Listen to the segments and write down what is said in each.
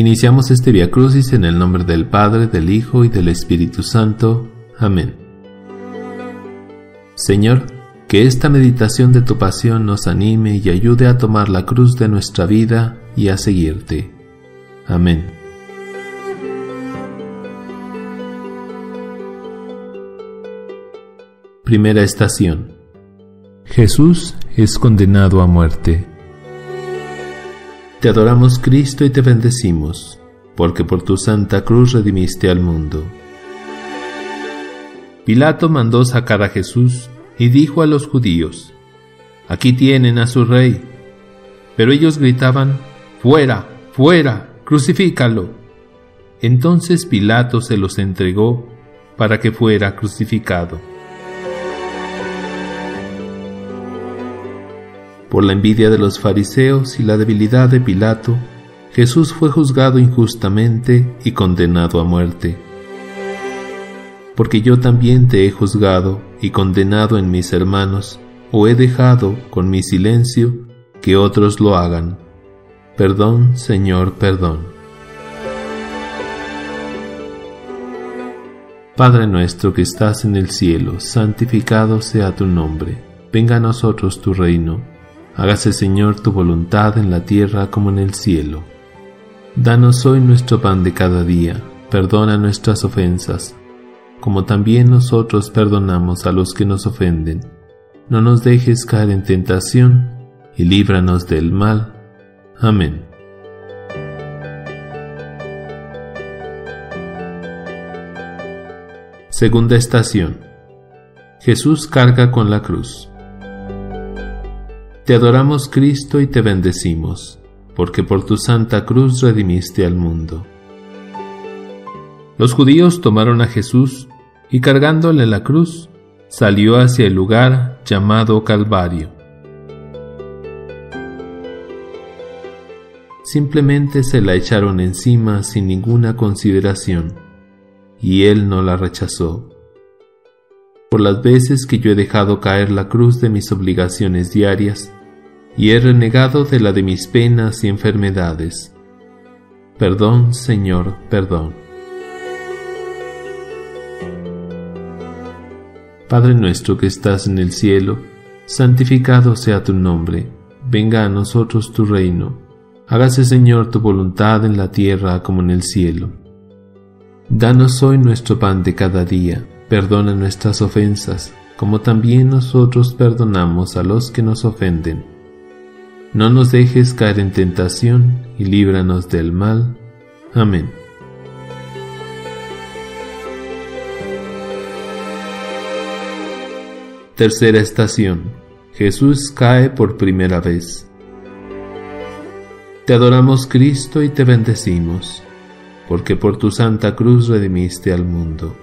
Iniciamos este Via Crucis en el nombre del Padre, del Hijo y del Espíritu Santo. Amén. Señor, que esta meditación de tu pasión nos anime y ayude a tomar la cruz de nuestra vida y a seguirte. Amén. Primera estación. Jesús es condenado a muerte. Te adoramos Cristo y te bendecimos, porque por tu santa cruz redimiste al mundo. Pilato mandó sacar a Jesús y dijo a los judíos, Aquí tienen a su rey. Pero ellos gritaban, Fuera, fuera, crucifícalo. Entonces Pilato se los entregó para que fuera crucificado. Por la envidia de los fariseos y la debilidad de Pilato, Jesús fue juzgado injustamente y condenado a muerte. Porque yo también te he juzgado y condenado en mis hermanos, o he dejado con mi silencio que otros lo hagan. Perdón, Señor, perdón. Padre nuestro que estás en el cielo, santificado sea tu nombre. Venga a nosotros tu reino Hágase Señor tu voluntad en la tierra como en el cielo. Danos hoy nuestro pan de cada día, perdona nuestras ofensas, como también nosotros perdonamos a los que nos ofenden. No nos dejes caer en tentación, y líbranos del mal. Amén. Segunda estación. Jesús carga con la cruz. Te adoramos Cristo y te bendecimos, porque por tu santa cruz redimiste al mundo. Los judíos tomaron a Jesús y cargándole la cruz, salió hacia el lugar llamado Calvario. Simplemente se la echaron encima sin ninguna consideración, y él no la rechazó. Por las veces que yo he dejado caer la cruz de mis obligaciones diarias, y he renegado de la de mis penas y enfermedades. Perdón, Señor, perdón. Padre nuestro que estás en el cielo, santificado sea tu nombre, venga a nosotros tu reino, hágase Señor tu voluntad en la tierra como en el cielo. Danos hoy nuestro pan de cada día, perdona nuestras ofensas, como también nosotros perdonamos a los que nos ofenden no nos dejes caer en tentación y líbranos del mal. Amén. Tercera estación. Jesús cae por primera vez. Te adoramos Cristo y te bendecimos, porque por tu santa cruz redimiste al mundo.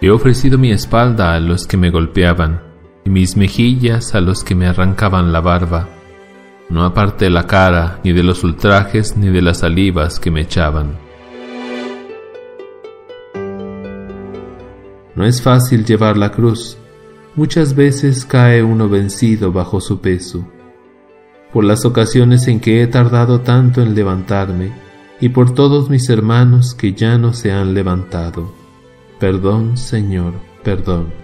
He ofrecido mi espalda a los que me golpeaban y mis mejillas a los que me arrancaban la barba. No aparté la cara ni de los ultrajes ni de las salivas que me echaban. No es fácil llevar la cruz. Muchas veces cae uno vencido bajo su peso. Por las ocasiones en que he tardado tanto en levantarme, y por todos mis hermanos que ya no se han levantado. Perdón, Señor, perdón.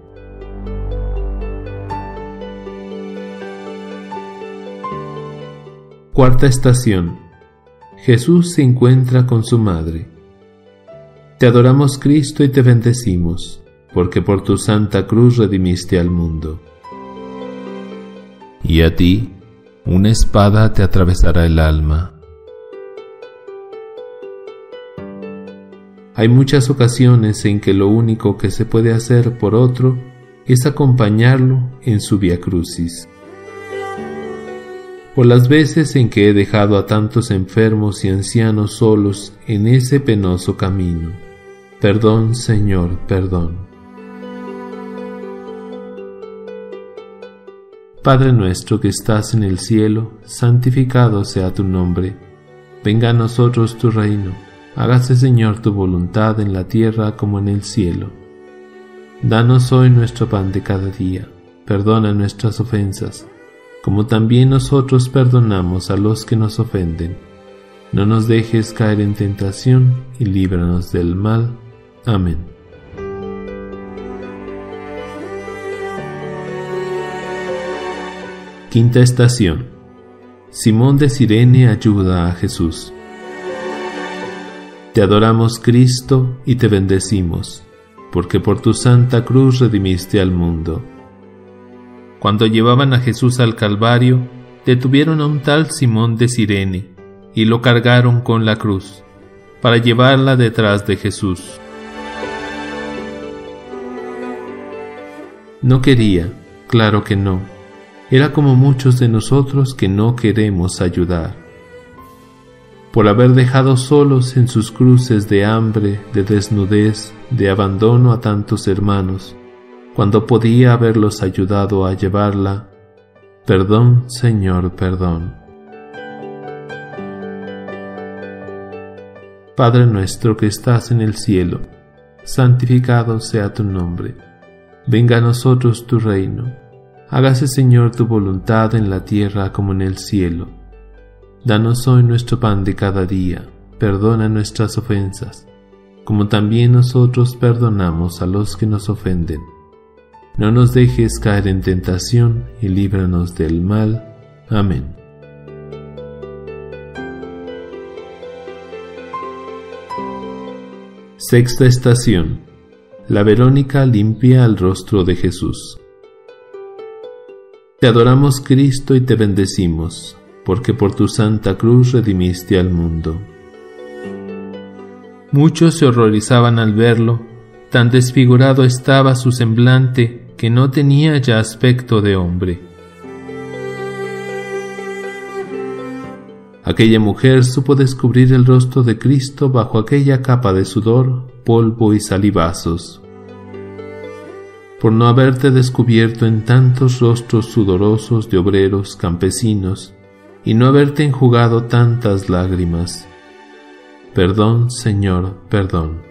Cuarta estación. Jesús se encuentra con su madre. Te adoramos Cristo y te bendecimos, porque por tu santa cruz redimiste al mundo. Y a ti, una espada te atravesará el alma. Hay muchas ocasiones en que lo único que se puede hacer por otro es acompañarlo en su via crucis. Por las veces en que he dejado a tantos enfermos y ancianos solos en ese penoso camino. Perdón, Señor, perdón. Padre nuestro que estás en el cielo, santificado sea tu nombre. Venga a nosotros tu reino. Hágase, Señor, tu voluntad en la tierra como en el cielo. Danos hoy nuestro pan de cada día. Perdona nuestras ofensas como también nosotros perdonamos a los que nos ofenden. No nos dejes caer en tentación y líbranos del mal. Amén. Quinta estación. Simón de Sirene ayuda a Jesús. Te adoramos Cristo y te bendecimos, porque por tu santa cruz redimiste al mundo cuando llevaban a Jesús al Calvario, detuvieron a un tal Simón de Sirene y lo cargaron con la cruz, para llevarla detrás de Jesús. No quería, claro que no. Era como muchos de nosotros que no queremos ayudar. Por haber dejado solos en sus cruces de hambre, de desnudez, de abandono a tantos hermanos, cuando podía haberlos ayudado a llevarla. Perdón, Señor, perdón. Padre nuestro que estás en el cielo, santificado sea tu nombre. Venga a nosotros tu reino. Hágase, Señor, tu voluntad en la tierra como en el cielo. Danos hoy nuestro pan de cada día. Perdona nuestras ofensas, como también nosotros perdonamos a los que nos ofenden no nos dejes caer en tentación y líbranos del mal. Amén. Sexta estación. La Verónica limpia el rostro de Jesús. Te adoramos Cristo y te bendecimos, porque por tu santa cruz redimiste al mundo. Muchos se horrorizaban al verlo, tan desfigurado estaba su semblante que no tenía ya aspecto de hombre. Aquella mujer supo descubrir el rostro de Cristo bajo aquella capa de sudor, polvo y salivazos. Por no haberte descubierto en tantos rostros sudorosos de obreros campesinos y no haberte enjugado tantas lágrimas. Perdón, Señor, perdón.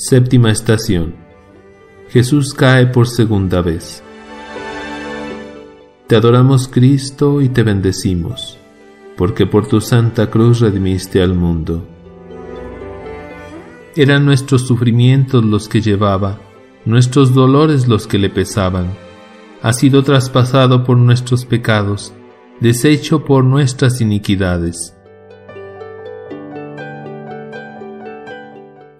Séptima estación. Jesús cae por segunda vez. Te adoramos Cristo y te bendecimos, porque por tu santa cruz redimiste al mundo. Eran nuestros sufrimientos los que llevaba, nuestros dolores los que le pesaban. Ha sido traspasado por nuestros pecados, deshecho por nuestras iniquidades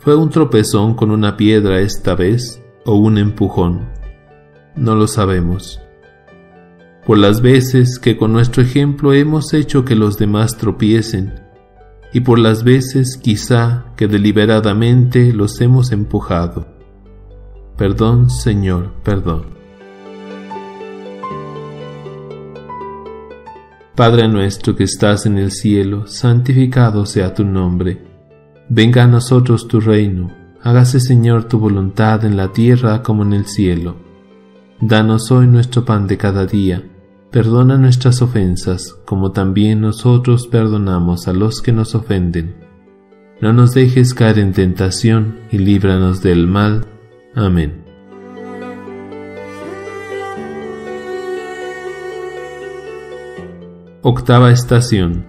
¿Fue un tropezón con una piedra esta vez o un empujón? No lo sabemos. Por las veces que con nuestro ejemplo hemos hecho que los demás tropiecen, y por las veces quizá que deliberadamente los hemos empujado. Perdón, Señor, perdón. Padre nuestro que estás en el cielo, santificado sea tu nombre Venga a nosotros tu reino, hágase Señor tu voluntad en la tierra como en el cielo. Danos hoy nuestro pan de cada día, perdona nuestras ofensas, como también nosotros perdonamos a los que nos ofenden. No nos dejes caer en tentación y líbranos del mal. Amén. Octava estación.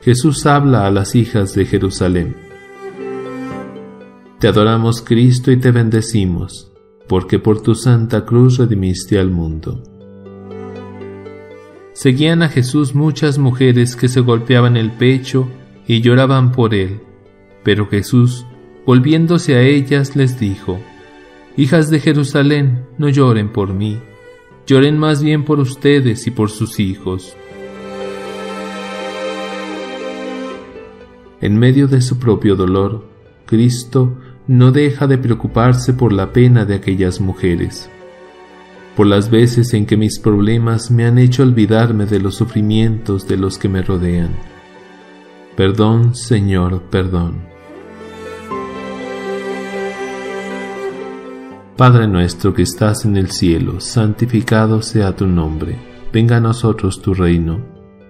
Jesús habla a las hijas de Jerusalén. Te adoramos Cristo y te bendecimos, porque por tu santa cruz redimiste al mundo. Seguían a Jesús muchas mujeres que se golpeaban el pecho y lloraban por él, pero Jesús, volviéndose a ellas, les dijo, Hijas de Jerusalén, no lloren por mí, lloren más bien por ustedes y por sus hijos. En medio de su propio dolor, Cristo no deja de preocuparse por la pena de aquellas mujeres, por las veces en que mis problemas me han hecho olvidarme de los sufrimientos de los que me rodean. Perdón, Señor, perdón. Padre nuestro que estás en el cielo, santificado sea tu nombre, venga a nosotros tu reino,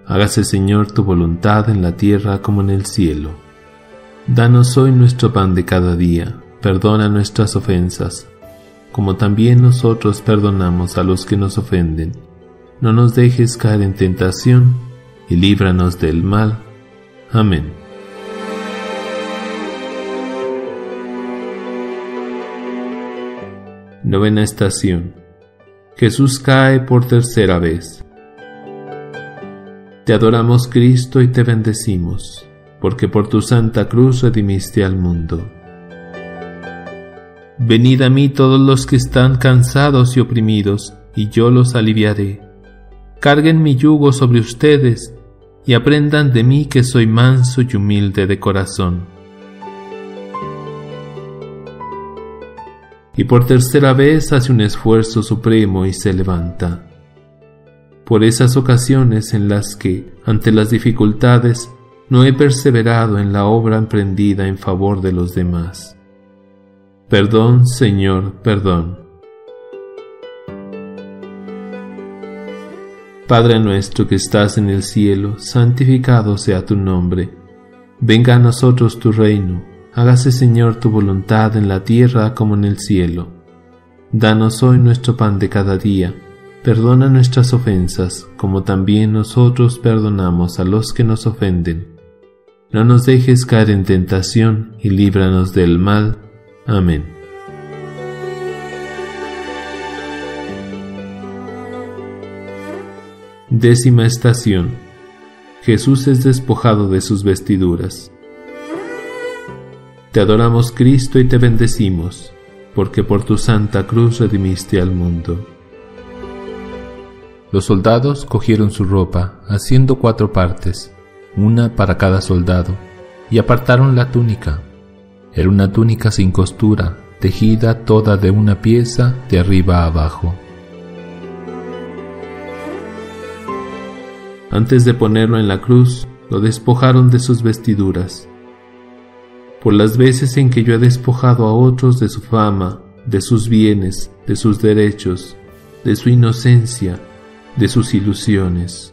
hágase Señor tu voluntad en la tierra como en el cielo. Danos hoy nuestro pan de cada día, perdona nuestras ofensas, como también nosotros perdonamos a los que nos ofenden. No nos dejes caer en tentación, y líbranos del mal. Amén. Novena estación. Jesús cae por tercera vez. Te adoramos Cristo y te bendecimos porque por tu santa cruz redimiste al mundo. Venid a mí todos los que están cansados y oprimidos, y yo los aliviaré. Carguen mi yugo sobre ustedes, y aprendan de mí que soy manso y humilde de corazón. Y por tercera vez hace un esfuerzo supremo y se levanta. Por esas ocasiones en las que, ante las dificultades, no he perseverado en la obra emprendida en favor de los demás. Perdón, Señor, perdón. Padre nuestro que estás en el cielo, santificado sea tu nombre. Venga a nosotros tu reino, hágase Señor tu voluntad en la tierra como en el cielo. Danos hoy nuestro pan de cada día, perdona nuestras ofensas, como también nosotros perdonamos a los que nos ofenden no nos dejes caer en tentación y líbranos del mal. Amén. Décima estación. Jesús es despojado de sus vestiduras. Te adoramos Cristo y te bendecimos, porque por tu santa cruz redimiste al mundo. Los soldados cogieron su ropa, haciendo cuatro partes una para cada soldado, y apartaron la túnica. Era una túnica sin costura, tejida toda de una pieza de arriba a abajo. Antes de ponerlo en la cruz, lo despojaron de sus vestiduras. Por las veces en que yo he despojado a otros de su fama, de sus bienes, de sus derechos, de su inocencia, de sus ilusiones.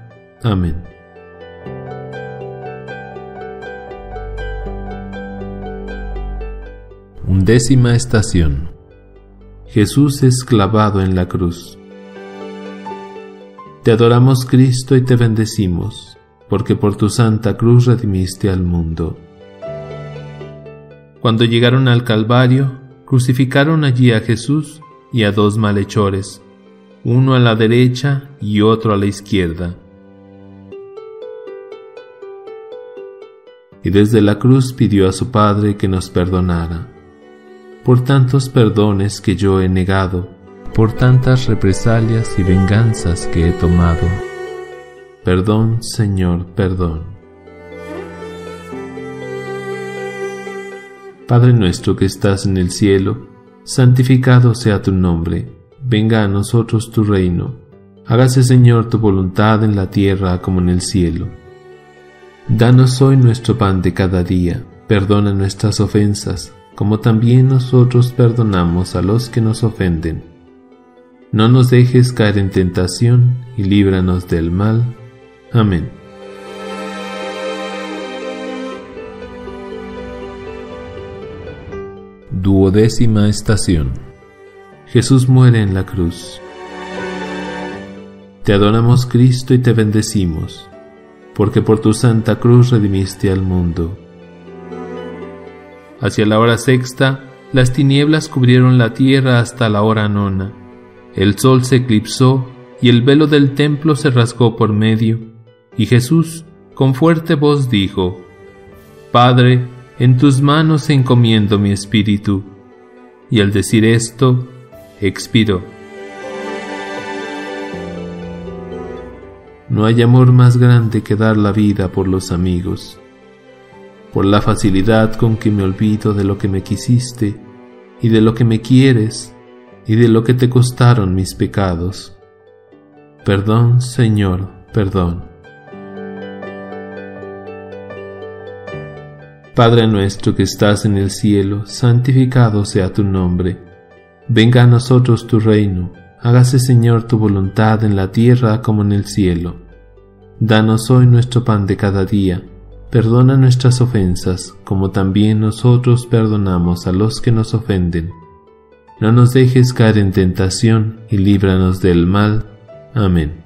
Amén. Undécima estación. Jesús es clavado en la cruz. Te adoramos Cristo y te bendecimos, porque por tu santa cruz redimiste al mundo. Cuando llegaron al Calvario, crucificaron allí a Jesús y a dos malhechores, uno a la derecha y otro a la izquierda. Y desde la cruz pidió a su Padre que nos perdonara. Por tantos perdones que yo he negado, por tantas represalias y venganzas que he tomado. Perdón, Señor, perdón. Padre nuestro que estás en el cielo, santificado sea tu nombre, venga a nosotros tu reino, hágase Señor tu voluntad en la tierra como en el cielo. Danos hoy nuestro pan de cada día, perdona nuestras ofensas, como también nosotros perdonamos a los que nos ofenden. No nos dejes caer en tentación y líbranos del mal. Amén. Duodécima estación. Jesús muere en la cruz. Te adoramos Cristo y te bendecimos, porque por tu santa cruz redimiste al mundo. Hacia la hora sexta, las tinieblas cubrieron la tierra hasta la hora nona. El sol se eclipsó y el velo del templo se rasgó por medio, y Jesús con fuerte voz dijo, Padre, en tus manos encomiendo mi espíritu. Y al decir esto, expiró. No hay amor más grande que dar la vida por los amigos por la facilidad con que me olvido de lo que me quisiste y de lo que me quieres y de lo que te costaron mis pecados. Perdón, Señor, perdón. Padre nuestro que estás en el cielo, santificado sea tu nombre. Venga a nosotros tu reino, hágase Señor tu voluntad en la tierra como en el cielo. Danos hoy nuestro pan de cada día Perdona nuestras ofensas, como también nosotros perdonamos a los que nos ofenden. No nos dejes caer en tentación y líbranos del mal. Amén.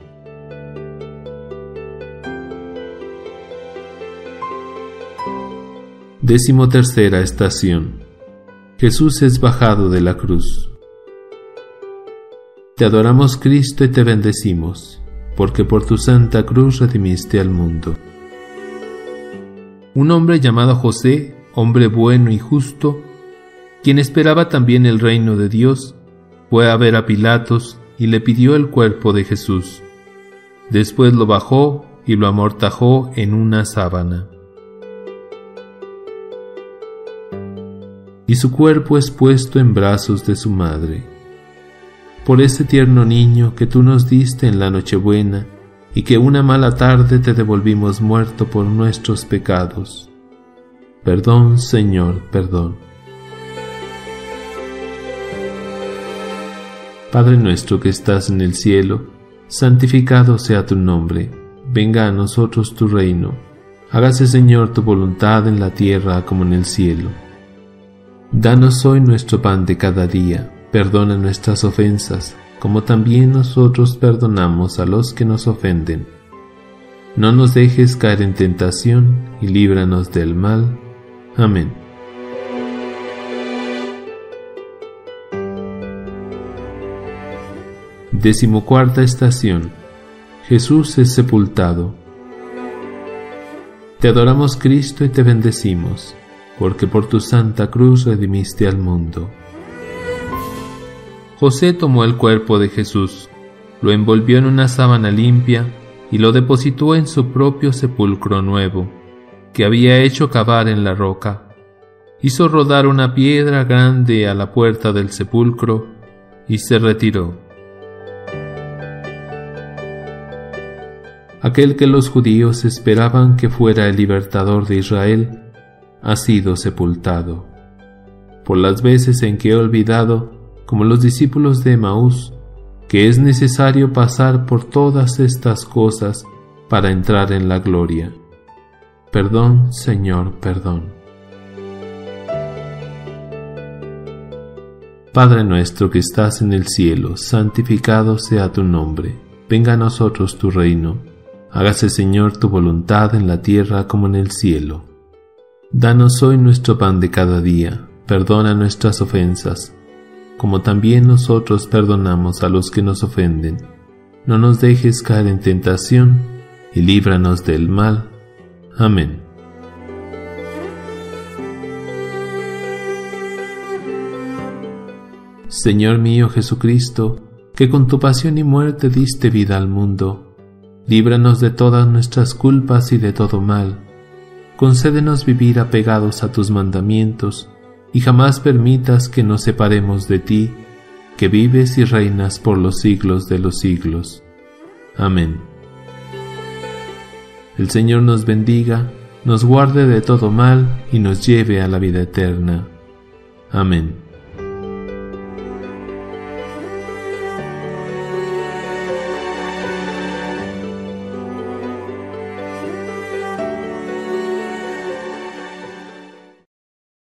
Décimo tercera estación. Jesús es bajado de la cruz. Te adoramos Cristo y te bendecimos, porque por tu santa cruz redimiste al mundo. Un hombre llamado José, hombre bueno y justo, quien esperaba también el reino de Dios, fue a ver a Pilatos y le pidió el cuerpo de Jesús. Después lo bajó y lo amortajó en una sábana. Y su cuerpo es puesto en brazos de su madre. Por ese tierno niño que tú nos diste en la Nochebuena, y que una mala tarde te devolvimos muerto por nuestros pecados. Perdón, Señor, perdón. Padre nuestro que estás en el cielo, santificado sea tu nombre, venga a nosotros tu reino, hágase Señor tu voluntad en la tierra como en el cielo. Danos hoy nuestro pan de cada día, perdona nuestras ofensas, como también nosotros perdonamos a los que nos ofenden. No nos dejes caer en tentación y líbranos del mal. Amén. Decimocuarta estación. Jesús es sepultado. Te adoramos Cristo y te bendecimos, porque por tu santa cruz redimiste al mundo. José tomó el cuerpo de Jesús, lo envolvió en una sábana limpia y lo depositó en su propio sepulcro nuevo, que había hecho cavar en la roca. Hizo rodar una piedra grande a la puerta del sepulcro y se retiró. Aquel que los judíos esperaban que fuera el libertador de Israel, ha sido sepultado. Por las veces en que he olvidado como los discípulos de Maús, que es necesario pasar por todas estas cosas para entrar en la gloria. Perdón, Señor, perdón. Padre nuestro que estás en el cielo, santificado sea tu nombre, venga a nosotros tu reino, hágase Señor tu voluntad en la tierra como en el cielo. Danos hoy nuestro pan de cada día, perdona nuestras ofensas, como también nosotros perdonamos a los que nos ofenden. No nos dejes caer en tentación, y líbranos del mal. Amén. Señor mío Jesucristo, que con tu pasión y muerte diste vida al mundo, líbranos de todas nuestras culpas y de todo mal. Concédenos vivir apegados a tus mandamientos, y jamás permitas que nos separemos de ti, que vives y reinas por los siglos de los siglos. Amén. El Señor nos bendiga, nos guarde de todo mal y nos lleve a la vida eterna. Amén.